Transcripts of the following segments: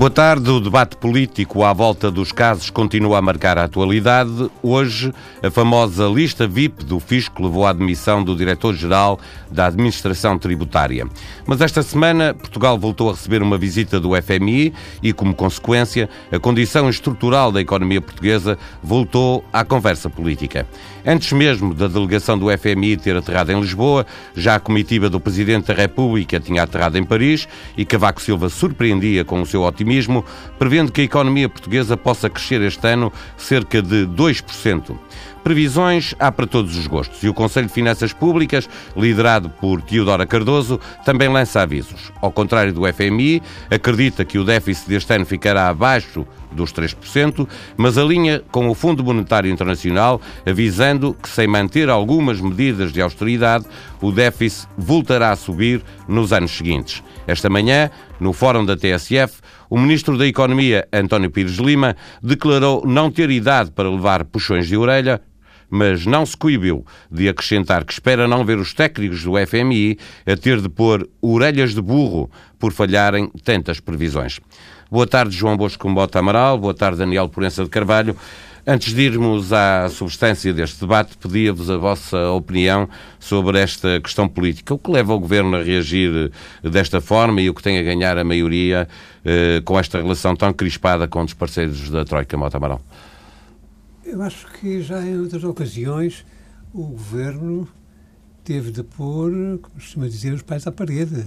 Boa tarde. O debate político à volta dos casos continua a marcar a atualidade. Hoje, a famosa lista VIP do Fisco levou à admissão do diretor-geral da Administração Tributária. Mas esta semana, Portugal voltou a receber uma visita do FMI e, como consequência, a condição estrutural da economia portuguesa voltou à conversa política. Antes mesmo da delegação do FMI ter aterrado em Lisboa, já a comitiva do Presidente da República tinha aterrado em Paris e Cavaco Silva surpreendia com o seu otimismo otimismo, prevendo que a economia portuguesa possa crescer este ano cerca de 2%. Previsões há para todos os gostos e o Conselho de Finanças Públicas, liderado por Teodora Cardoso, também lança avisos. Ao contrário do FMI, acredita que o déficit deste ano ficará abaixo dos 3%, mas alinha com o Fundo Monetário Internacional, avisando que, sem manter algumas medidas de austeridade, o déficit voltará a subir nos anos seguintes. Esta manhã, no Fórum da TSF, o Ministro da Economia, António Pires Lima, declarou não ter idade para levar puxões de orelha, mas não se coibiu de acrescentar que espera não ver os técnicos do FMI a ter de pôr orelhas de burro por falharem tantas previsões. Boa tarde, João Bosco Mota Amaral. Boa tarde, Daniel Porença de Carvalho. Antes de irmos à substância deste debate, pedia-vos a vossa opinião sobre esta questão política. O que leva o Governo a reagir desta forma e o que tem a ganhar a maioria eh, com esta relação tão crispada com os parceiros da Troika Mota Amaral? Eu acho que já em outras ocasiões o Governo teve de pôr, como costuma dizer, os pés à parede.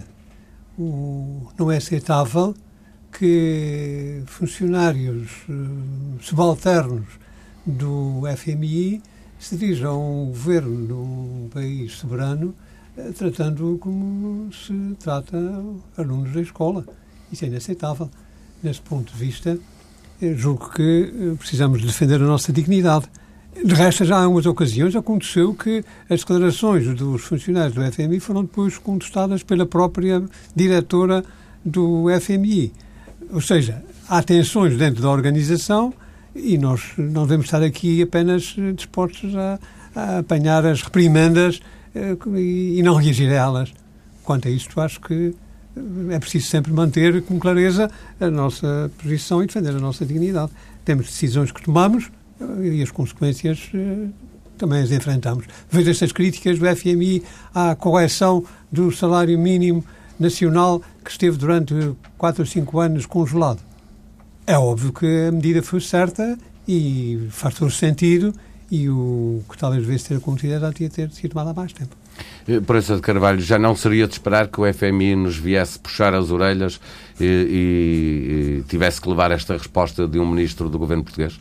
O, não é aceitável que funcionários uh, subalternos do FMI se dirijam a um governo de um país soberano uh, tratando como se trata alunos da escola. Isso é inaceitável. Nesse ponto de vista, julgo que precisamos defender a nossa dignidade. De resto, já em umas ocasiões aconteceu que as declarações dos funcionários do FMI foram depois contestadas pela própria diretora do FMI. Ou seja, há tensões dentro da organização e nós não devemos estar aqui apenas dispostos a, a apanhar as reprimendas eh, e, não reagir a elas. Quanto a isto, acho que é preciso sempre manter com clareza a nossa posição e defender a nossa dignidade. Temos decisões que tomamos eh, e as consequências eh, também as enfrentamos. Vejo estas críticas do FMI à correção do salário mínimo nacional que esteve durante 4 ou 5 anos congelado. É óbvio que a medida foi certa e faz todo sentido e o que talvez devesse ter acontecido já tinha ter sido tomado há mais tempo. Eh, Proença de Carvalho, já não seria de esperar que o FMI nos viesse puxar as orelhas e, e, e tivesse que levar esta resposta de um ministro do governo português?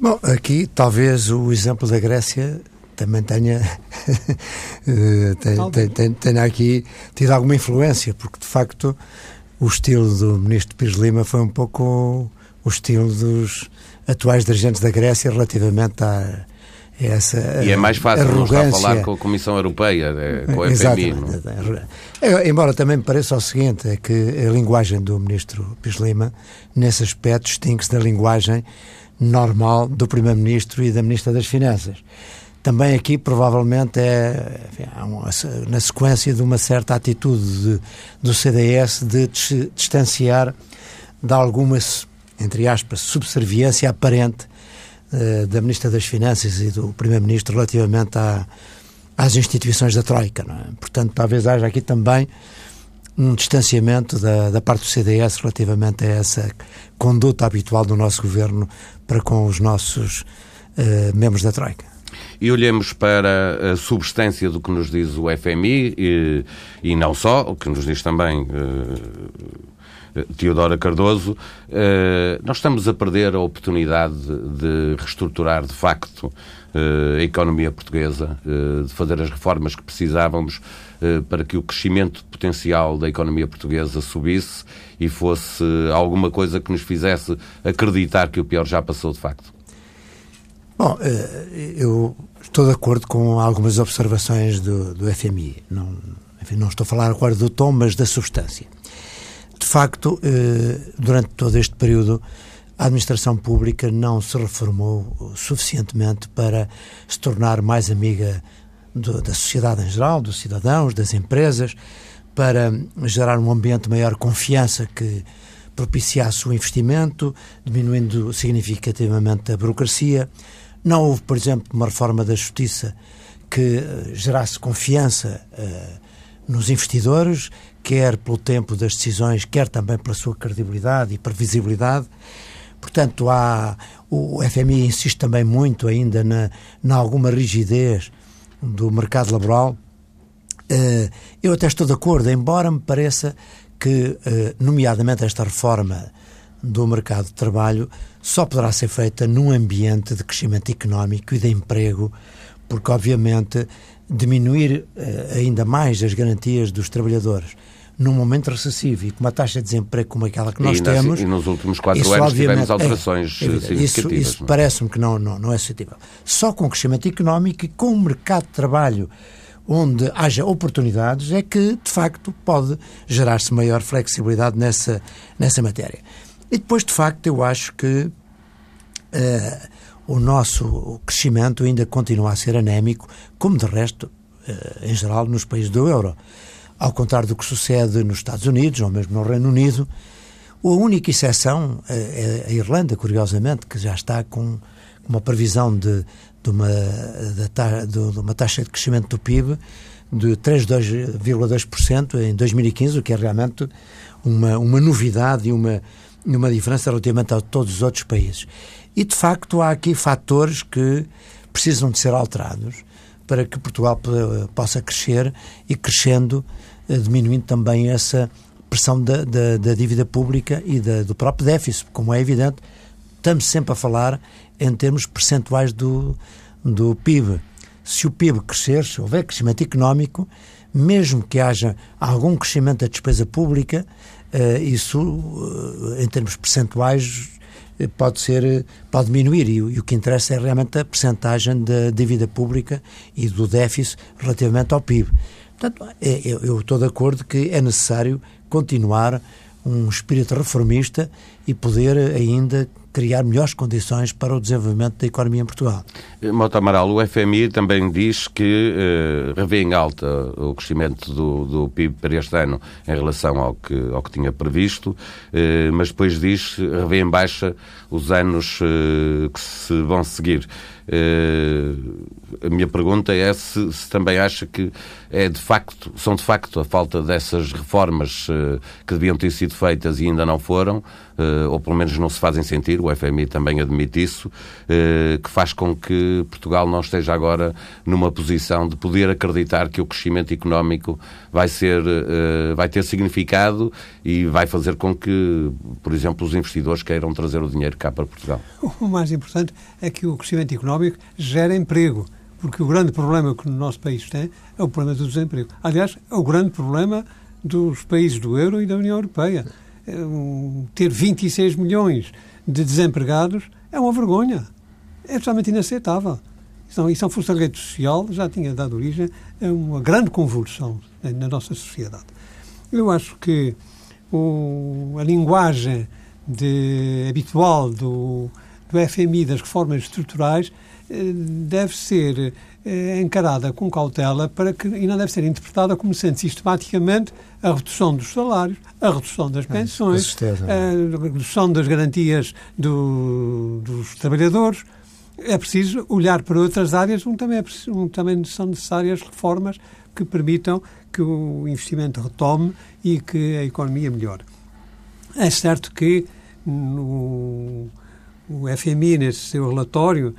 Bom, aqui talvez o exemplo da Grécia também tenha, tenha, tenha, tenha aqui tido alguma influência, porque de facto o estilo do ministro Pires Lima foi um pouco o estilo dos atuais dirigentes da Grécia relativamente a essa e é mais fácil não estar a falar com a Comissão Europeia, eh, com a FMI. É? Embora também me pareça o seguinte, é que a linguagem do ministro Pires Lima, nesse aspecto, distingue-se da linguagem normal do Primeiro-Ministro e da Ministra das Finanças. Também aqui, provavelmente, é enfim, na sequência de uma certa atitude de, do CDS de distanciar de alguma, entre aspas, subserviência aparente uh, da Ministra das Finanças e do Primeiro-Ministro relativamente à, às instituições da Troika. É? Portanto, talvez haja aqui também um distanciamento da, da parte do CDS relativamente a essa conduta habitual do nosso governo para com os nossos uh, membros da Troika e olhemos para a substância do que nos diz o FMI e, e não só, o que nos diz também uh, Teodora Cardoso, uh, nós estamos a perder a oportunidade de reestruturar de facto a economia portuguesa, de fazer as reformas que precisávamos para que o crescimento potencial da economia portuguesa subisse e fosse alguma coisa que nos fizesse acreditar que o pior já passou de facto. Bom, eh, eu estou de acordo com algumas observações do, do FMI. Não, enfim, não estou a falar agora do tom, mas da substância. De facto, eh, durante todo este período, a administração pública não se reformou suficientemente para se tornar mais amiga do, da sociedade em geral, dos cidadãos, das empresas, para gerar um ambiente de maior confiança que propiciasse o investimento, diminuindo significativamente a burocracia. Não houve, por exemplo, uma reforma da justiça que uh, gerasse confiança uh, nos investidores, quer pelo tempo das decisões, quer também pela sua credibilidade e previsibilidade. Portanto, há, o FMI insiste também muito ainda na, na alguma rigidez do mercado laboral. Uh, eu até estou de acordo, embora me pareça que, nomeadamente, esta reforma do mercado de trabalho só poderá ser feita num ambiente de crescimento económico e de emprego, porque, obviamente, diminuir uh, ainda mais as garantias dos trabalhadores num momento recessivo e com uma taxa de desemprego como aquela que nós e temos. E nos últimos quatro anos tivemos alterações é, é, significativas. Isso, isso parece-me que não, não, não é suscetível. Só com crescimento económico e com um mercado de trabalho onde haja oportunidades é que, de facto, pode gerar-se maior flexibilidade nessa, nessa matéria. E depois, de facto, eu acho que uh, o nosso crescimento ainda continua a ser anémico, como de resto, uh, em geral, nos países do euro. Ao contrário do que sucede nos Estados Unidos ou mesmo no Reino Unido, a única exceção eh, é a Irlanda, curiosamente, que já está com uma previsão de, de, uma, de, uma taxa de crescimento do PIB de 3,2% em 2015, o que é realmente uma, uma novidade e uma, uma diferença relativamente a todos os outros países. E, de facto, há aqui fatores que precisam de ser alterados para que Portugal possa crescer e, crescendo, eh, diminuindo também essa pressão da, da, da dívida pública e da, do próprio déficit. Como é evidente, estamos sempre a falar em termos percentuais do, do PIB. Se o PIB crescer, se houver crescimento económico, mesmo que haja algum crescimento da despesa pública, uh, isso, uh, em termos percentuais, pode ser pode diminuir e, o que interessa é realmente a percentagem da dívida pública e do déficit relativamente ao PIB. Portanto, é, eu estou de acordo que é necessário continuar um espírito reformista e poder ainda criar melhores condições para o desenvolvimento da economia em Portugal. Mota Amaral, o FMI também diz que eh, revê em alta o crescimento do, do, PIB para este ano em relação ao que, ao que tinha previsto, eh, mas depois diz que revê em baixa os anos eh, que se vão seguir. Eh, a minha pergunta é se, se, também acha que é de facto, são de facto a falta dessas reformas uh, que deviam ter sido feitas e ainda não foram, uh, ou pelo menos não se fazem sentir, o FMI também admite isso, uh, que faz com que Portugal não esteja agora numa posição de poder acreditar que o crescimento económico vai ser, vai ter significado e vai fazer com que, por exemplo, os investidores queiram trazer o dinheiro cá para Portugal. O mais importante é que o crescimento económico gera emprego porque o grande problema que o nosso país tem é o problema do desemprego. Aliás, é o grande problema dos países do euro e da União Europeia. É ter 26 milhões de desempregados é uma vergonha. É totalmente inaceitável. Então, isso é um funcionamento social já tinha dado origem a uma grande convulsão na nossa sociedade. Eu acho que o, a linguagem de, habitual do, do FMI das reformas estruturais deve ser eh, encarada com cautela para que, e não deve ser interpretada como sendo sistematicamente a redução dos salários, a redução das pensões, a redução das garantias do, dos trabalhadores. É preciso olhar para outras áreas onde também, é preciso, onde também são necessárias reformas que permitam que o investimento retome e que a economia melhore. É certo que no, o FMI, nesse seu relatório,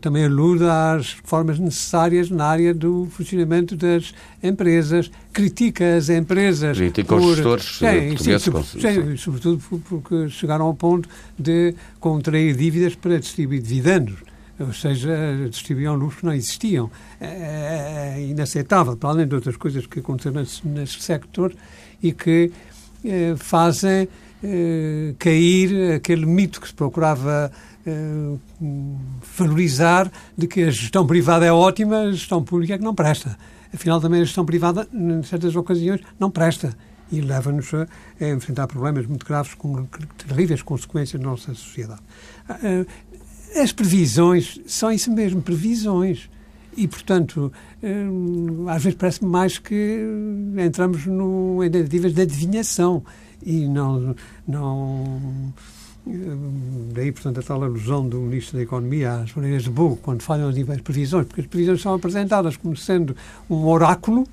também alude às reformas necessárias na área do funcionamento das empresas, critica as empresas. Critica por, os gestores sim, sim, sim, sobretudo porque chegaram ao ponto de contrair dívidas para distribuir dividendos. Ou seja, distribuíam lucros que não existiam. É, é, é inaceitável, para além de outras coisas que aconteceram nesse, nesse sector e que eh, fazem eh, cair aquele mito que se procurava eh, valorizar de que a gestão privada é ótima, a gestão pública é que não presta. Afinal, também a gestão privada, em certas ocasiões, não presta e leva-nos a, a, enfrentar problemas muito graves com terríveis consequências na nossa sociedade. Ah, ah, as previsões são isso mesmo, previsões. E, portanto, ah, às vezes parece-me mais que entramos no, em tentativas de adivinhação e não, não daí, portanto, a tal alusão do Ministro da Economia às maneiras de burro, quando falham as previsões, porque as previsões são apresentadas como sendo um oráculo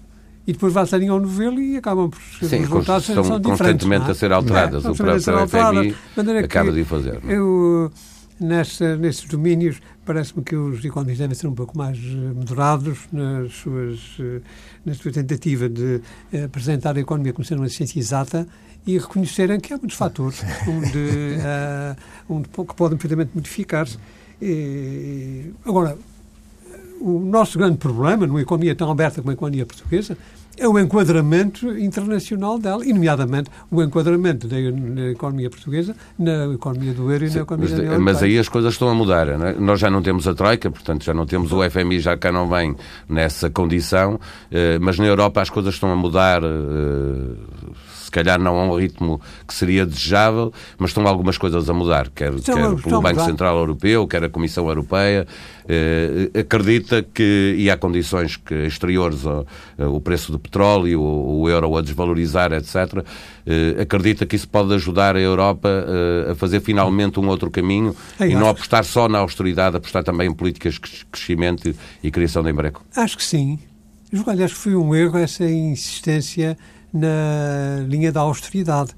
e depois a ao novelo e acabam por ser Sim, resultados são, são constantemente é? a ser alteradas. É, o próprio FMI acaba de o fazer. É? Eu, nessa, nesses domínios, parece-me que os economistas devem ser um pouco mais eh, moderados nas suas, eh, na sua tentativa de eh, apresentar a economia como sendo uma ciência exata e reconhecerem que há muitos fatores onde, uh, onde que podem perfeitamente modificar-se. Agora, o nosso grande problema numa economia tão aberta como a economia portuguesa é o enquadramento internacional dela, e nomeadamente o enquadramento da, da economia portuguesa na economia do euro e na economia mas, da União Mas aí as coisas estão a mudar. É? Nós já não temos a Troika, portanto já não temos o FMI, já cá não vem nessa condição, eh, mas na Europa as coisas estão a mudar eh, se calhar não a um ritmo que seria desejável, mas estão algumas coisas a mudar, quer, quer pelo Banco Central Europeu, quer a Comissão Europeia. Eh, acredita que, e há condições que, exteriores ao, o preço do petróleo, o, o, euro a desvalorizar, etc., eh, acredita que isso pode ajudar a Europa eh, a fazer finalmente um outro caminho é, e não apostar só na austeridade, apostar também em políticas de crescimento e criação de emprego? Acho que sim. Julgo, aliás, que foi um erro essa insistência na linha da austeridade.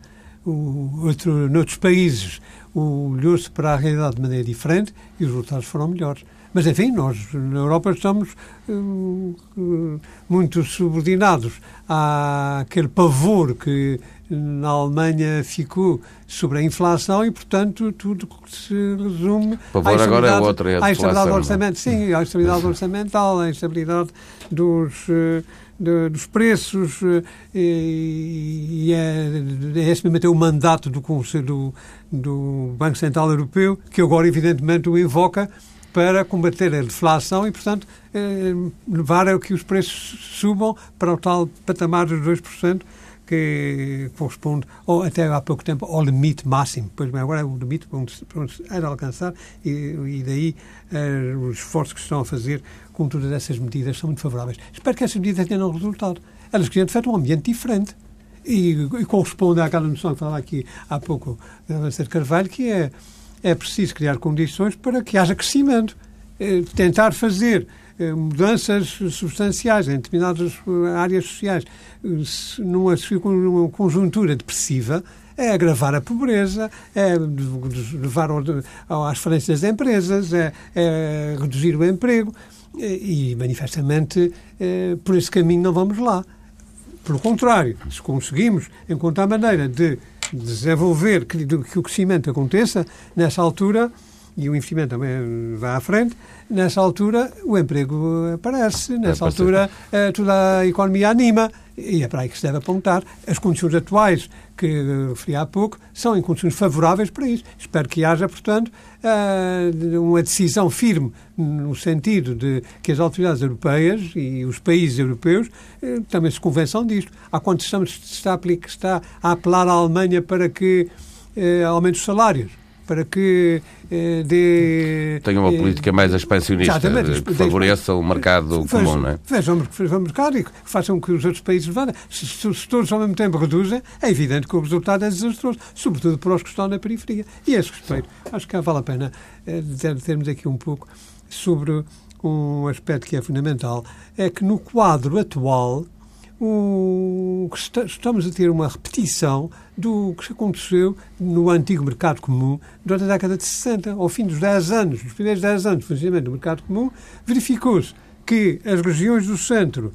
O, outro, noutros países olhou-se para a realidade de maneira diferente e os resultados foram melhores. Mas, enfim, nós na Europa estamos uh, uh, muito subordinados àquele pavor que na Alemanha ficou sobre a inflação e, portanto, tudo se resume pavor agora é outra, é a à instabilidade orçamental. Sim, à instabilidade orçamental, à instabilidade dos... Uh, de, dos preços eh, e, e é, é esse mesmo o mandato do do, do Banco Central Europeu, que agora evidentemente o invoca para combater a deflação e, portanto, eh, levar a que os preços subam para o tal patamar dos 2%, que corresponde, ou até há pouco tempo, ao limite máximo. Pois bem, agora é o limite onde, onde era alcançar e, e daí eh, os esforços que estão a fazer com todas essas medidas são muito favoráveis. Espero que essas medidas tenham resultado. Elas criam, de facto, um ambiente diferente. E, e corresponde àquela noção que falava aqui há pouco da Avançada Carvalho, que é, é preciso criar condições para que haja crescimento. É, tentar fazer mudanças substanciais em determinadas eh, áreas sociais numa conjuntura depressiva é agravar a pobreza, é levar às falências das empresas, é, é reduzir o emprego. E, manifestamente, eh, por esse caminho não vamos lá. Pelo contrário, se conseguimos encontrar maneira de desenvolver, que, que o crescimento aconteça, nessa altura, e o investimento também vai à frente, nessa altura o emprego aparece, nessa altura eh, toda a economia anima. E é para aí que se deve apontar. As condições atuais que referi há pouco são em condições favoráveis para isso. Espero que haja, portanto, eh, uma decisão firme no sentido de que as autoridades europeias e os países europeus eh, também se convençam disto. Há quantos estamos está, a apelar à Alemanha para que aumente os salários? Para que eh, dê... Tenha uma eh, política mais expansionista, que favoreça o mercado comum, não é? Vejam o mercado e que façam que os outros países vão. Se, se, se, todos ao mesmo tempo reduzem, é evidente que o resultado é desastroso, sobretudo para os que estão na periferia. E a esse respeito, acho que vale a pena eh, termos aqui um pouco sobre um aspecto que é fundamental, é que no quadro atual o, estamos a ter uma repetição do que aconteceu no antigo mercado comum durante a década de 60. Ao fim dos 10 anos, dos primeiros 10 anos de funcionamento do mercado comum, verificou-se que as regiões do centro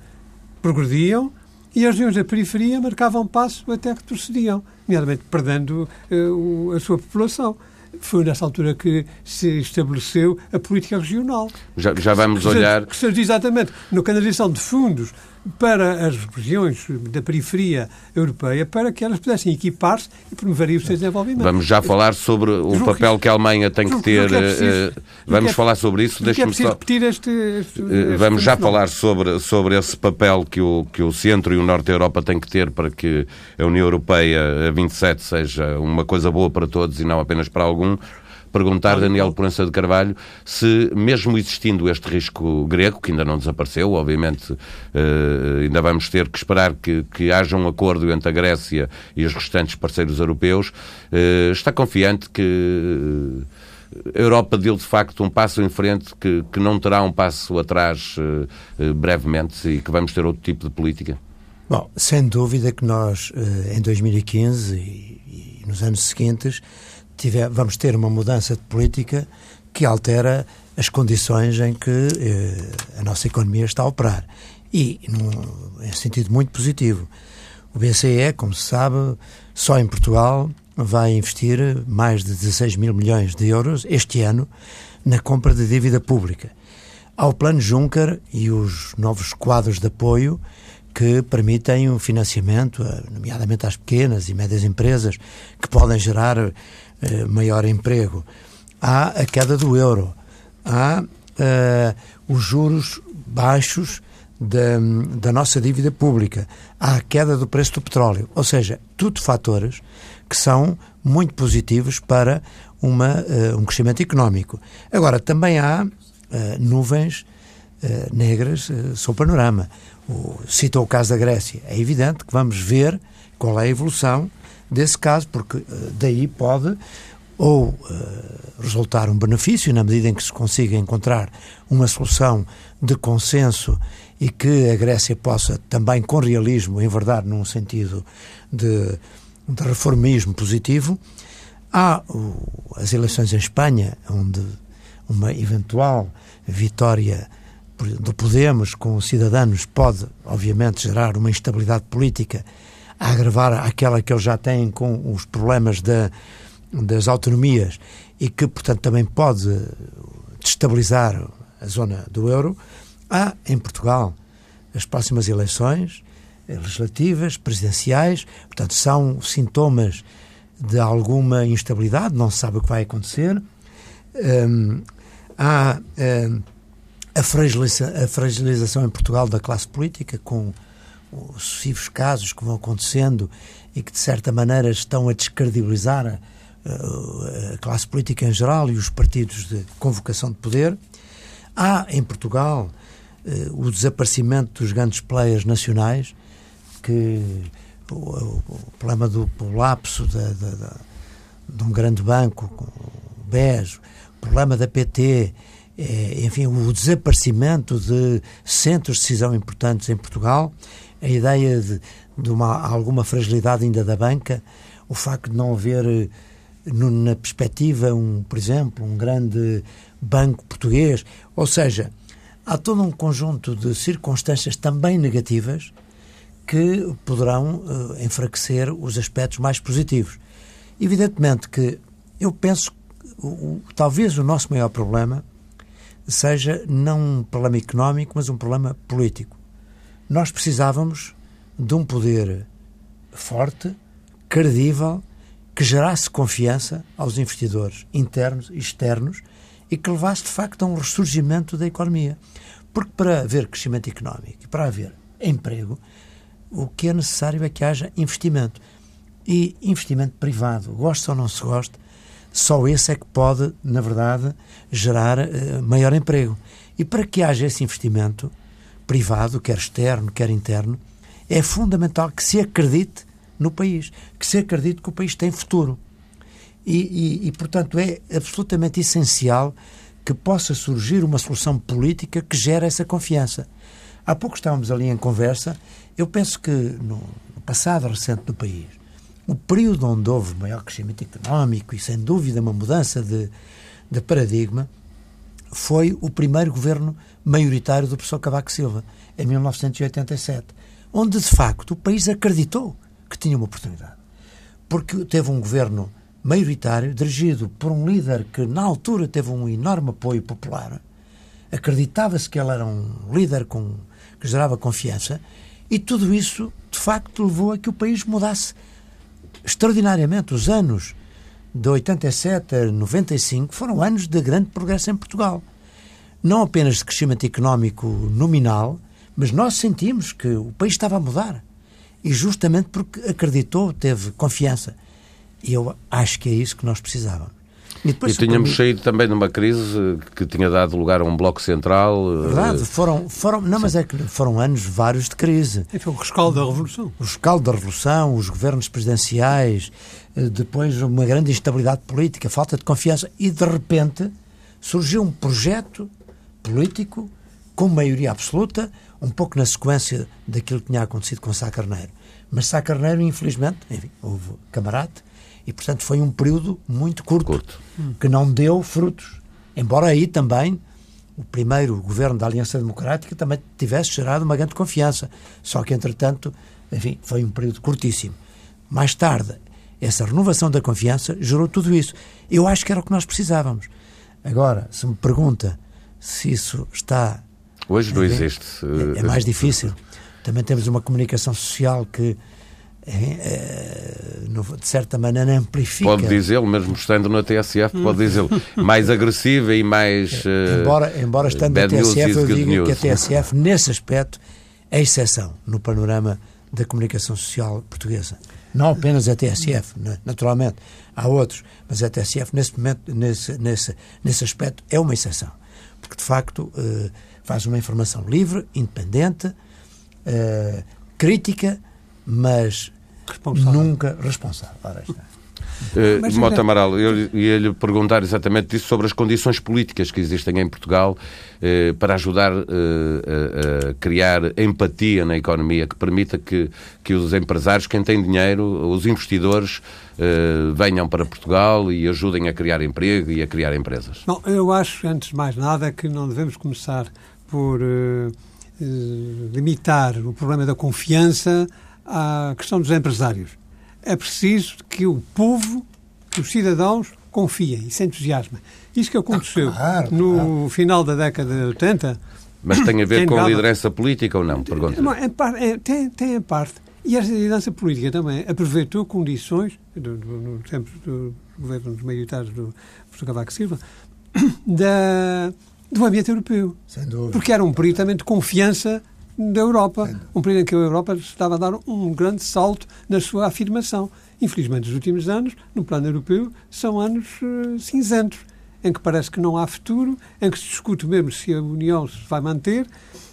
progrediam e as regiões da periferia marcavam passo até que retrocediam, nomeadamente perdendo uh, a sua população foi nessa altura que se estabeleceu a política regional. Já, já vamos que olhar. que seja exatamente na canalização de fundos para as regiões da periferia europeia para que elas pudessem equipar-se e promoverem o seu desenvolvimento. Vamos já falar sobre o papel que a Alemanha tem que ter. Que é preciso, vamos é, falar sobre isso. Deixa-me é só. repetir este, este, este Vamos já falar sobre, sobre esse papel que o, que o centro e o norte da Europa têm que ter para que a União Europeia a 27 seja uma coisa boa para todos e não apenas para algum. Perguntar, Daniel Proença de Carvalho, se mesmo existindo este risco grego, que ainda não desapareceu, obviamente uh, ainda vamos ter que esperar que, que haja um acordo entre a Grécia e os restantes parceiros europeus, uh, está confiante que a Europa deu de facto um passo em frente que, que não terá um passo atrás uh, brevemente e que vamos ter outro tipo de política? Bom, sem dúvida que nós, em 2015 e, e nos anos seguintes, tiver, vamos ter uma mudança de política que altera as condições em que eh, a nossa economia está a operar. E, num, em sentido muito positivo. O BCE, como se sabe, só em Portugal vai investir mais de 16 mil milhões de euros este ano na compra de dívida pública. Há o Plano Juncker e os novos quadros de apoio que permitem o um financiamento, eh, nomeadamente às pequenas e médias empresas, que podem gerar eh, maior emprego. Há a queda do euro, há uh, os juros baixos da, da nossa dívida pública, há a queda do preço do petróleo. Ou seja, tudo fatores que são muito positivos para uma, uh, um crescimento económico. Agora, também há uh, nuvens uh, negras sobre o panorama. O, citou o caso da Grécia. É evidente que vamos ver qual é a evolução desse caso, porque uh, daí pode ou uh, resultar um benefício na medida em que se consiga encontrar uma solução de consenso e que a Grécia possa também com realismo enverdar num sentido de, de reformismo positivo. Há o, as eleições em Espanha, onde uma eventual vitória do Podemos com os cidadãos pode, obviamente, gerar uma instabilidade política a agravar aquela que eles já têm com os problemas da, das autonomias e que, portanto, também pode destabilizar a zona do euro, há em Portugal as próximas eleições legislativas, presidenciais, portanto, são sintomas de alguma instabilidade, não se sabe o que vai acontecer. Um, há um, a, fragiliza a fragilização em Portugal da classe política, com os sucessivos casos que vão acontecendo e que, de certa maneira, estão a descredibilizar a, a classe política em geral e os partidos de convocação de poder. Há, em Portugal, eh, o desaparecimento dos grandes players nacionais, que o, o problema do colapso de, de, de, de, um grande banco, o BES, o problema da PT, é, enfim, o desaparecimento de centros de decisão importantes em Portugal a ideia de, de uma, alguma fragilidade ainda da banca, o facto de não haver eh, no, na perspectiva, um, por exemplo, um grande banco português, ou seja, há todo um conjunto de circunstâncias também negativas que poderão uh, enfraquecer os aspectos mais positivos. Evidentemente que eu penso que o, talvez o nosso maior problema seja não um problema económico, mas um problema político nós precisávamos de um poder forte, credível, que gerasse confiança aos investidores internos e externos e que levasse de facto a um ressurgimento da economia. Porque para haver crescimento económico e para haver emprego, o que é necessário é que haja investimento. E investimento privado, gosta ou não se gosta, só esse é que pode, na verdade, gerar uh, maior emprego. E para que haja esse investimento, privado, quer externo, quer interno, é fundamental que se acredite no país, que se acredite que o país tem futuro. E, e, e, portanto, é absolutamente essencial que possa surgir uma solução política que gere essa confiança. Há pouco estávamos ali em conversa, eu penso que no passado recente do país, o período onde houve maior crescimento económico e, sem dúvida, uma mudança de, de paradigma, foi o primeiro governo maioritário do professor Cavaco Silva, em 1987, onde de facto o país acreditou que tinha uma oportunidade. Porque teve um governo maioritário, dirigido por um líder que na altura teve um enorme apoio popular, acreditava-se que ele era um líder com, que gerava confiança, e tudo isso de facto levou a que o país mudasse extraordinariamente. Os anos de 87 a 95 foram anos de grande progresso em Portugal não apenas de crescimento económico nominal, mas nós sentimos que o país estava a mudar. E justamente porque acreditou, teve confiança. E eu acho que é isso que nós precisávamos. E, depois, e tínhamos permite... saído também de uma crise que tinha dado lugar a um bloco central. Verdade, foram, foram, não, mas é que foram anos vários de crise. E foi o rescaldo da Revolução. O rescaldo da Revolução, os governos presidenciais, depois uma grande instabilidade política, falta de confiança e de repente surgiu um projeto político com maioria absoluta, um pouco na sequência daquilo que tinha acontecido com Sá Carneiro. Mas Sá Carneiro, infelizmente, enfim, houve camarate, e portanto foi um período muito curto, curto, que não deu frutos. Embora aí também o primeiro governo da Aliança Democrática também tivesse gerado uma grande confiança. Só que, entretanto, enfim, foi um período curtíssimo. Mais tarde, essa renovação da confiança gerou tudo isso. Eu acho que era o que nós precisávamos. Agora, se me pergunta se isso está. Hoje não existe. É, é mais difícil. Também temos uma comunicação social que, de certa maneira, amplifica. Pode dizê-lo, mesmo estando na TSF, pode dizê-lo. Mais agressiva e mais. Uh, embora, embora estando na TSF, eu digo news. que a TSF, nesse aspecto, é exceção no panorama da comunicação social portuguesa. Não apenas a TSF, naturalmente, há outros, mas a TSF, nesse, momento, nesse, nesse, nesse aspecto, é uma exceção. Porque, de facto, uh, faz uma informação livre, independente, uh, crítica, mas responsável. nunca responsável. Ora, está. Uh, Mota Amaral, eu ia-lhe perguntar exatamente isso sobre as condições políticas que existem em Portugal uh, para ajudar uh, a criar empatia na economia que permita que, que os empresários, quem tem dinheiro, os investidores, venham para Portugal e ajudem a criar emprego e a criar empresas. Bom, eu acho, antes de mais nada, que não devemos começar por limitar o problema da confiança à questão dos empresários é preciso que o povo, que os cidadãos, confiem e se entusiasmem. Isso que aconteceu ah, claro, no claro. final da década de 80. Mas tem a ver tem com a liderança política ou não? Pergunta. É, tem, tem a parte. E essa liderança política também aproveitou condições, do, do, no tempo do governo dos militares do professor Cavaco Silva, da, do ambiente europeu. Sem dúvida. Porque era um período também de confiança da Europa. Um período em que a Europa estava a dar um grande salto na sua afirmação. Infelizmente, os últimos anos, no plano europeu, são anos uh, cinzentos, em que parece que não há futuro, em que se discute mesmo se a União se vai manter,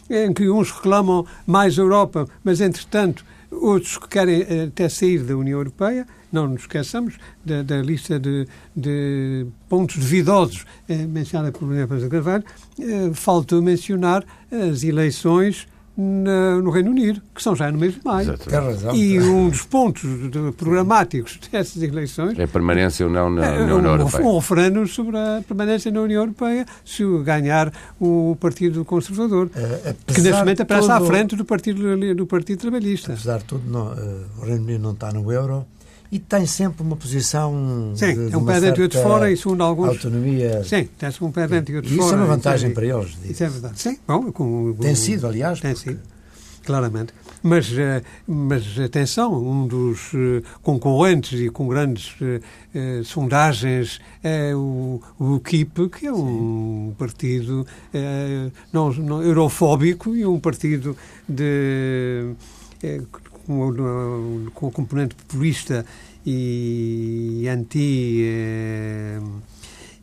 em que uns reclamam mais Europa, mas, entretanto, outros que querem uh, até sair da União Europeia. Não nos esqueçamos da, da lista de, de, pontos duvidosos eh, mencionada por Maria Paz Carvalho. Eh, faltou mencionar as eleições no Reino Unido, que são já no mês de maio. Razão, e um dos pontos programáticos dessas eleições é a permanência ou não na, é, União Europeia. Um referendo sobre a permanência na União Europeia se ganhar o Partido Conservador, é, que neste momento aparece tudo, à frente do Partido, do partido Trabalhista. Apesar de tudo, não, uh, o Reino Unido não está no euro e tem sempre uma posição. Sim, de, é um pé dentro e outro fora, e segundo alguns. Autonomia. Sim, tem-se um pé dentro e outro fora. Isso é uma vantagem para eles. Isso é verdade. Sim, bom, com, tem sido, aliás. Tem porque... sido, claramente. Mas, eh, mas atenção, um dos eh, concorrentes e com grandes eh, sondagens é o, o UKIP, que é um Sim. partido não, não, eurofóbico e um partido de com, o componente populista e anti eh,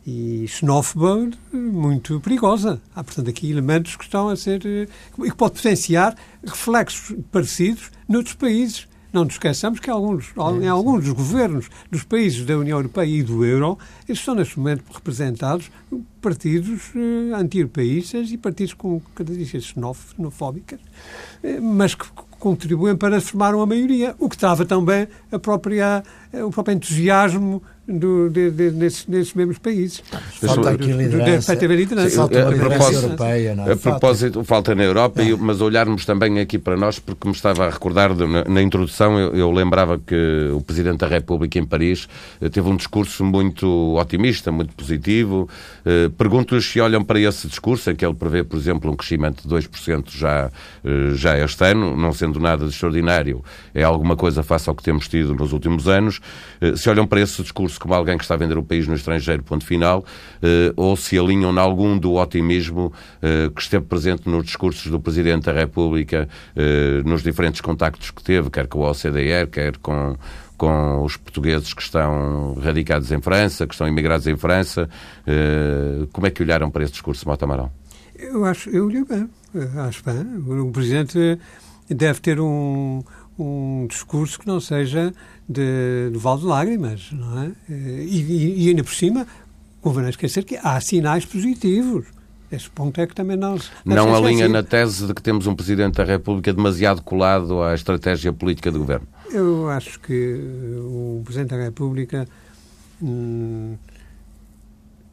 e xenófoba muito perigosa. Há, portanto, aqui elementos que estão a ser eh, e que pode potenciar reflexos parecidos noutros países. Não nos esqueçamos que alguns, em alguns dos governos dos países da União Europeia e do Euro, eles são neste momento representados partidos eh, anti-europeístas e partidos com características xenofóbicas, mas que contribuem para formar uma maioria, o que trava também a própria, eh, o próprio entusiasmo do, de, de, nesses, nesses mesmos países. Falta aqui liderança. Deve liderança. Falta uma liderança europeia. Não é? A propósito, falta na Europa, é. mas olharmos também aqui para nós, porque me estava a recordar, de, na, na, introdução, eu, eu, lembrava que o Presidente da República em Paris eh, teve um discurso muito otimista, muito positivo. Eh, Pergunto-lhes se olham para esse discurso, em que ele prevê, por exemplo, um crescimento de 2% já, eh, já este ano, não sendo nada de extraordinário, é alguma coisa face ao que temos tido nos últimos anos. Se olham para esse discurso como alguém que está a vender o país no estrangeiro, ponto final, eh, ou se alinham em algum do otimismo eh, que esteve presente nos discursos do Presidente da República, eh, nos diferentes contactos que teve, quer com a OCDE, quer com com os portugueses que estão radicados em França, que estão imigrados em França. Como é que olharam para esse discurso, Mota Amaral? Eu acho, eu olhei bem, acho bem. O Presidente deve ter um, um discurso que não seja de, de val de lágrimas, não é? E, e, e ainda por cima, convém não esquecer que há sinais positivos. Esse ponto é que também não se. Não alinha na tese de que temos um Presidente da República demasiado colado à estratégia política do Governo? Eu acho que o Presidente da República hum,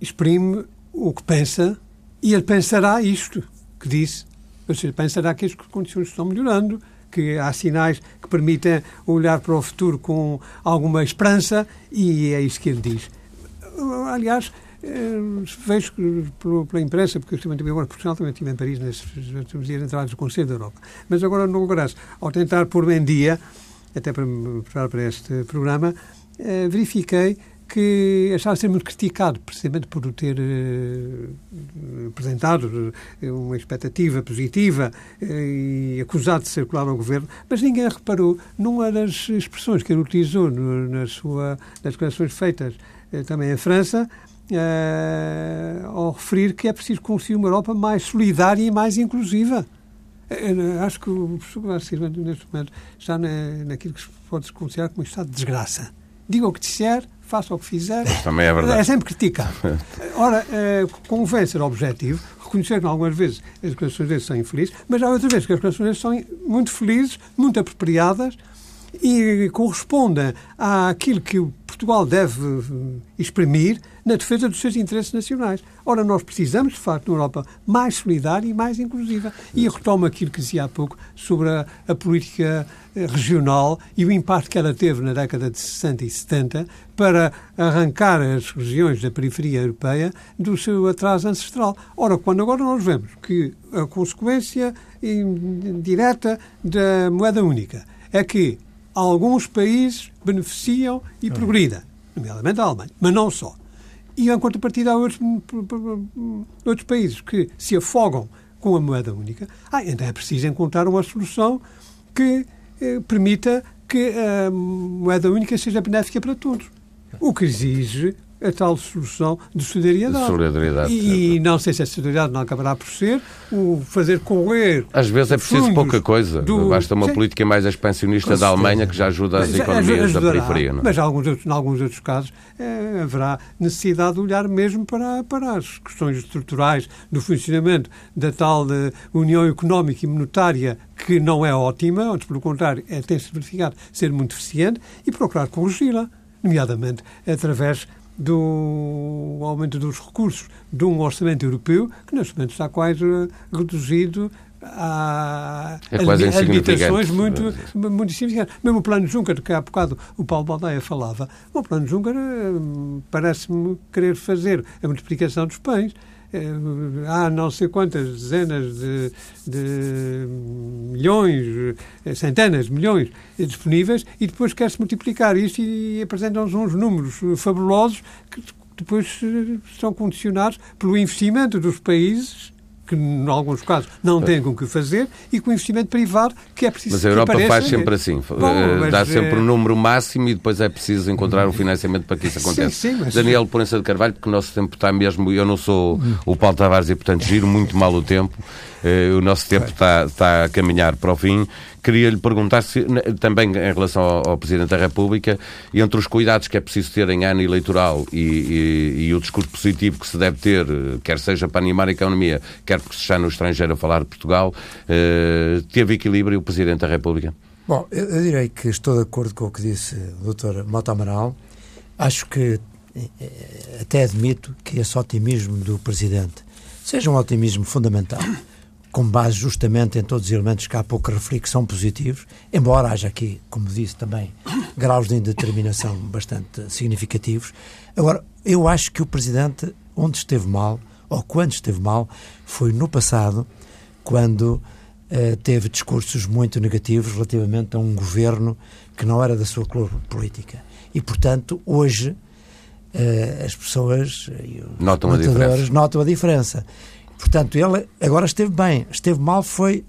exprime o que pensa e ele pensará isto que disse. Ou seja, pensará que as condições estão melhorando, que há sinais que permitem olhar para o futuro com alguma esperança e é isso que ele diz. Aliás, eh, vejo pela imprensa, porque eu também tive também estive em Paris nesses últimos dias entrados do Conselho da Europa. Mas agora no Congresso, ao tentar pôr em dia, até para me preparar para este programa, eh, verifiquei que achava ser muito criticado, precisamente por ter eh, apresentado uma expectativa positiva e acusado de circular ao governo, mas ninguém reparou numa das expressões que ele utilizou no, na sua, nas declarações feitas também em França, uh, ao referir que é preciso construir uma Europa mais solidária e mais inclusiva. Uh, acho que o professor Silva, neste momento, está na, naquilo que se pode considerar como um estado de desgraça. Diga o que disser, faça o que fizer. Isso também é verdade. É sempre criticado. Ora, uh, convém ser objetivo, reconhecer que algumas vezes as declarações deles são infelizes, mas há outras vezes que as declarações deles são muito felizes, muito apropriadas e correspondem àquilo que Portugal deve exprimir na defesa dos seus interesses nacionais. Ora, nós precisamos, de facto, uma Europa mais solidária e mais inclusiva. E retomo aquilo que dizia há pouco sobre a, a, política eh, regional e o impacto que ela teve na década de 60 e 70 para arrancar as regiões da periferia europeia do seu atraso ancestral. Ora, quando agora nós vemos que a consequência direta da moeda única é que alguns países beneficiam e progridem, nomeadamente a Alemanha, mas não só. E, em contrapartida, há outros, outros países que se afogam com a moeda única. Ah, então é preciso encontrar uma solução que eh, permita que a moeda única seja benéfica para todos. O que exige a tal solução de solidariedade. De solidariedade. E, e, não sei se a solidariedade não acabará por ser o fazer correr. Às vezes é preciso pouca coisa. Do... Basta uma Sim. política mais expansionista da Alemanha que já ajuda as economias ajudará, da periferia. Não? É? Mas, em alguns, outros, em alguns outros casos, é, haverá necessidade de olhar mesmo para, para as questões estruturais do funcionamento da tal de União Económica e Monetária que não é ótima, antes, pelo contrário, é, tem-se verificado ser muito eficiente e procurar corrigi-la, nomeadamente através do aumento dos recursos de um orçamento europeu que neste momento está quase reduzido a, é a limitações muito, muito significantes. Mesmo o plano Juncker, que há bocado o Paulo Baldaia falava, o plano Juncker hum, parece-me querer fazer a multiplicação dos pães. Eh, há não sei quantas dezenas de, de milhões, eh, centenas de milhões disponíveis e depois quer-se multiplicar isto e apresentam-nos uns números fabulosos que depois eh, são condicionados pelo investimento dos países que, em alguns casos, não têm com o que fazer, e com o investimento privado que é preciso Mas a Europa faz sempre assim. Bom, eh, Dá sempre o um número máximo e depois é preciso encontrar um financiamento para que isso aconteça. Sim, sim, mas... Daniel Porença de Carvalho, porque o nosso tempo está mesmo... Eu não sou o Paulo Tavares e, portanto, giro muito mal o tempo. Uh, o nosso tempo está, está a caminhar para o fim. Queria lhe perguntar se, também em relação ao, ao, Presidente da República, entre os cuidados que é preciso ter em ano eleitoral e, e, e, o discurso positivo que se deve ter, quer seja para animar a economia, quer porque se está no estrangeiro a falar de Portugal, uh, teve equilíbrio o Presidente da República? Bom, eu, eu direi que estou de acordo com o que disse o Dr. Mota Amaral. Acho que eh, até admito que esse otimismo do Presidente seja um otimismo fundamental com base justamente em todos os elementos que há pouco referi que são positivos, embora haja aqui, como disse também, graus de indeterminação bastante significativos. Agora, eu acho que o Presidente, onde esteve mal, ou quando esteve mal, foi no passado, quando eh, teve discursos muito negativos relativamente a um governo que não era da sua cor política. E, portanto, hoje eh, as pessoas, notam a, notam a diferença Portanto, ele agora esteve bem. Esteve mal foi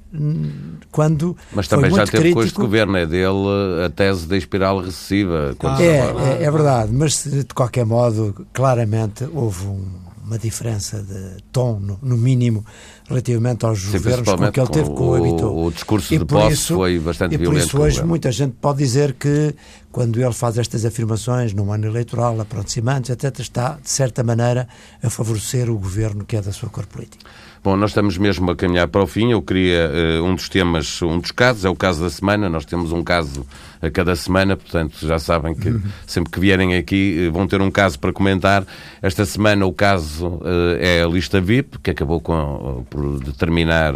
quando. Mas também já teve crítico. com este governo, é dele a tese da espiral recessiva. Ah, é, é, é, verdade, mas de qualquer modo, claramente houve um, uma diferença de tom, no, no mínimo, relativamente aos Sim, governos com que ele teve, coabitou. O, o discurso e de posse isso, foi bastante e violento. E por isso hoje muita gente pode dizer que quando ele faz estas afirmações num ano eleitoral, aproximando etc., está, de certa maneira, a favorecer o governo que é da sua cor política. Bom, nós estamos mesmo a caminhar para o fim. Eu queria uh, um dos temas, um dos casos, é o caso da semana. Nós temos um caso a cada semana, portanto já sabem que uhum. sempre que vierem aqui uh, vão ter um caso para comentar. Esta semana o caso uh, é a lista VIP, que acabou com, por determinar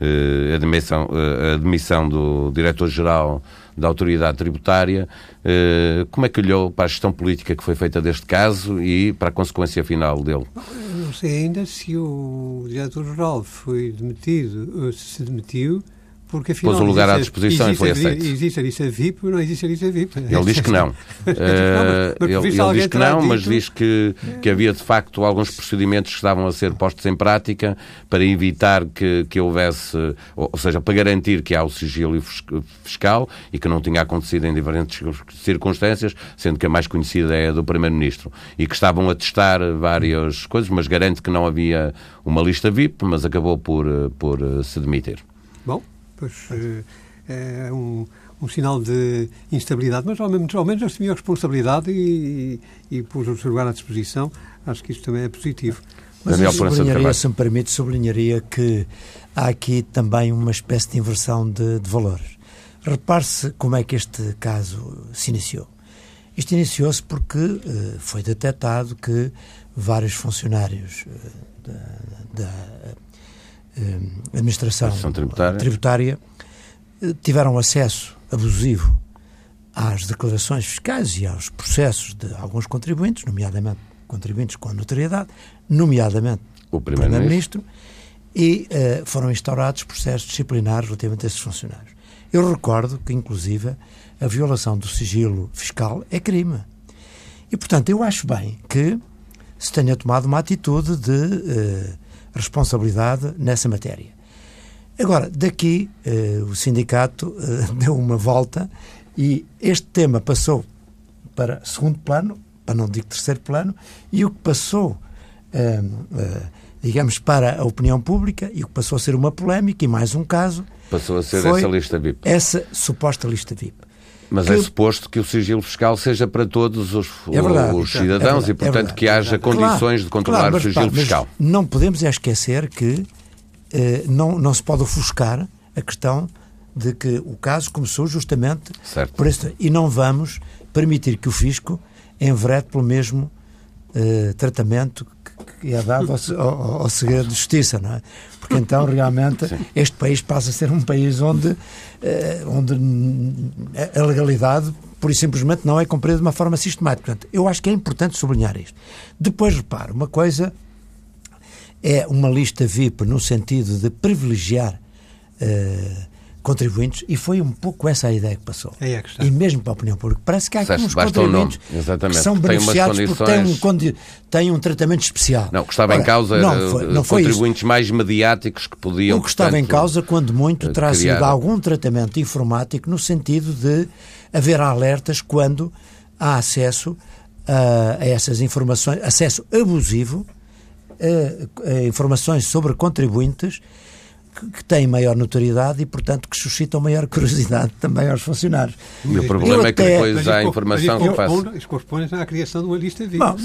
a admissão, a admissão do diretor-geral da autoridade tributária. Eh, como é que olhou para a gestão política que foi feita deste caso e para a consequência final dele? Não sei ainda se o diretor-geral foi demitido, se demitiu, porque afinal. Pôs o lugar à disposição e foi aceito. Existe a lista VIP ou não existe a lista VIP? Ele diz que não. uh, ele, ele diz que não, mas diz que, que havia de facto alguns procedimentos que estavam a ser postos em prática para evitar que, que houvesse, ou seja, para garantir que há o sigilo fiscal e que não tinha acontecido em diferentes circunstâncias, sendo que a mais conhecida é a do Primeiro-Ministro, e que estavam a testar várias coisas, mas garante que não havia uma lista VIP, mas acabou por, por se demitir. Bom, pois eh, é um, um sinal de instabilidade, mas ao menos, ao menos assumiu a responsabilidade e, e, e pôs o seu lugar à disposição. Acho que isto também é positivo. Mas eu sublinharia, se me permite, sublinharia que há aqui também uma espécie de inversão de, de valores. Repare-se como é que este caso se iniciou. Isto iniciou-se porque uh, foi detectado que vários funcionários uh, da, da eh, administração tributária, tributária eh, tiveram acesso abusivo às declarações fiscais e aos processos de alguns contribuintes, nomeadamente contribuintes com notoriedade, nomeadamente o Primeiro-Ministro, e uh, foram instaurados processos disciplinares relativamente a esses funcionários. Eu recordo que, inclusive, a violação do sigilo fiscal é crime. E, portanto, eu acho bem que se tenha tomado uma atitude de uh, responsabilidade nessa matéria. Agora, daqui eh, o sindicato eh, deu uma volta e este tema passou para segundo plano, para não dizer terceiro plano, e o que passou, eh, digamos, para a opinião pública e o que passou a ser uma polémica e mais um caso. Passou a ser essa lista VIP. Essa suposta lista VIP. Mas que... é suposto que o sigilo fiscal seja para todos os, é verdade, os cidadãos é verdade, e, portanto, é que haja condições claro, de controlar claro, mas, o sigilo pá, fiscal. não podemos é esquecer que eh, não, não se pode ofuscar a questão de que o caso começou justamente certo. por isso. E não vamos permitir que o fisco enverede pelo mesmo eh, tratamento que é dado ao, ao, ao, segredo de justiça, não é? Porque então realmente Sim. este país passa a ser um país onde, onde a legalidade por e simplesmente não é cumprida de uma forma sistemática. Portanto, eu acho que é importante sublinhar isto. Depois, repare, uma coisa é uma lista VIP no sentido de privilegiar uh, contribuintes e foi um pouco essa a ideia que passou. É a e mesmo para a opinião pública. Parece que há aqui uns contribuintes que são beneficiados condições... porque têm um, têm um tratamento especial. Não, o que estava Ora, em causa não foi, não foi contribuintes isso. mais mediáticos que podiam... O que estava em causa, quando muito, terá criar... sido algum tratamento informático no sentido de haver alertas quando há acesso a, a essas informações, acesso abusivo a, a informações sobre contribuintes que têm maior notoriedade e, portanto, que suscitam maior curiosidade também aos funcionários. E o problema eu é que depois há informação que faz. Isso corresponde à criação de uma lista VIP. Bom,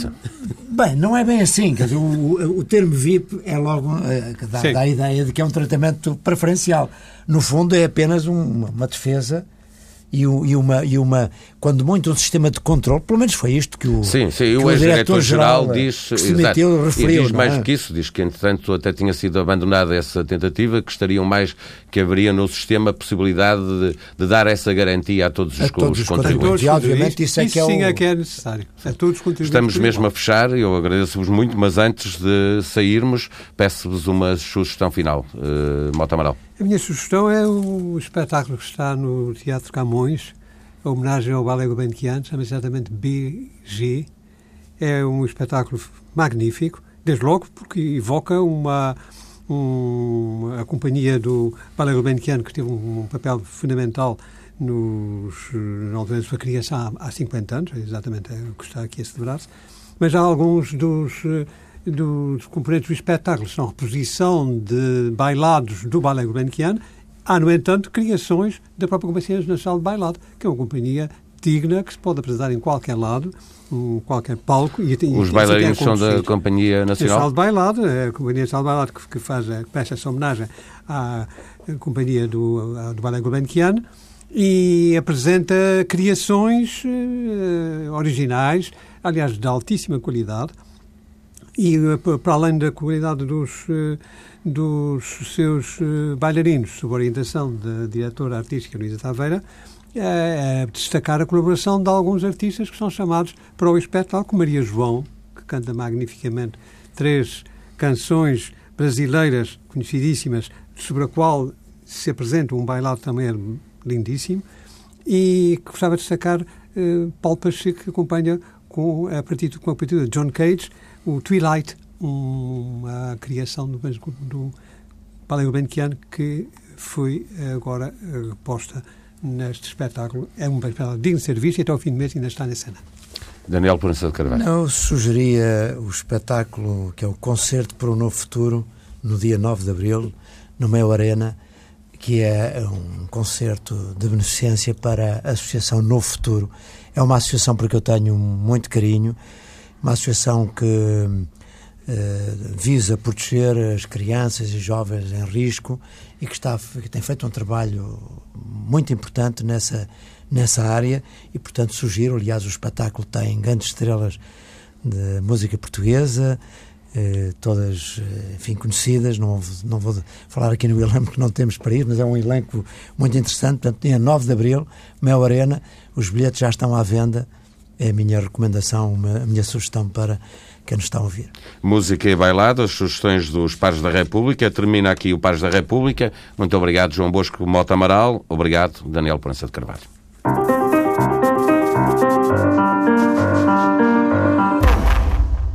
bem, não é bem assim. Quer dizer, o, o termo VIP é logo uh, que dá, dá, a ideia de que é um tratamento preferencial. No fundo, é apenas um, uma defesa e, e, uma, e uma, quando muito, um sistema de controle, pelo menos foi isto que o, sim, sim, o, o ex-diretor-geral diz, que se meteu, referiu, e diz mais é? que isso, diz que entretanto até tinha sido abandonada essa tentativa, que estariam mais, que haveria no sistema a possibilidade de, de dar essa garantia a todos os, a todos os contribuintes. E obviamente isso, é isso que é sim é que é necessário. A todos os Estamos mesmo a fechar, eu agradeço-vos muito, mas antes de sairmos, peço-vos uma sugestão final. Uh, Mota Amaral. A minha sugestão é o espetáculo que está no Teatro Camões, a homenagem ao Ballet Gulbenkian, chama-se exatamente BG. É um espetáculo magnífico, desde logo porque evoca uma, um, a companhia do Ballet Gulbenkian, que teve um, um papel fundamental nos, na sua criação há, há 50 anos, é exatamente o que está aqui a celebrar-se, mas há alguns dos, dos componentes do espetáculo, são reposição de bailados do Ballet Gulbenkian, há, no entanto, criações da própria Companhia Nacional de Bailado, que é uma companhia digna que se pode apresentar em qualquer lado, em qualquer palco. E, Os bailarinos são da Companhia Nacional? Nacional de Bailado, é a Companhia Nacional de Bailado que, que faz, que presta essa homenagem à Companhia do, do Ballet Gulbenkian e apresenta criações originais, aliás, de altíssima qualidade, e uh, para além da qualidade dos, uh, dos seus bailarinos, sob orientação da diretora artística Luísa Taveira, é, destacar a colaboração de alguns artistas que são chamados para o espetáculo, como Maria João, que canta magnificamente três canções brasileiras conhecidíssimas, sobre a qual se apresenta um bailado também lindíssimo, e gostava de destacar uh, Paulo Pacheco, que acompanha com a partir, com a partir de John Cage o Twilight, uma criação do, do Ballet que foi agora uh, posta neste espetáculo. É um espetáculo digno de ser visto e até ao fim do mês ainda está na cena. Daniel Proença de Carvalho. Eu sugeria o espetáculo que é o Concerto para o Novo Futuro, no dia 9 de Abril, no Meio Arena, que é um concerto de beneficência para a Associação Novo Futuro. É uma associação porque eu tenho muito carinho, uma associação que eh, visa proteger as crianças e jovens em risco e que, está, que tem feito um trabalho muito importante nessa, nessa área e, portanto, sugiro, aliás, o espetáculo tem grandes estrelas de música portuguesa, eh, todas, eh, enfim, conhecidas, não, não vou falar aqui no elenco porque não temos para ir, mas é um elenco muito interessante, portanto, dia 9 de Abril, Mel Arena, os bilhetes já estão à venda, é a minha recomendação, a minha sugestão para quem nos está a ouvir. Música e bailado, as sugestões dos Pares da República. Termina aqui o Pares da República. Muito obrigado, João Bosco Mota Amaral. Obrigado, Daniel Prança de Carvalho.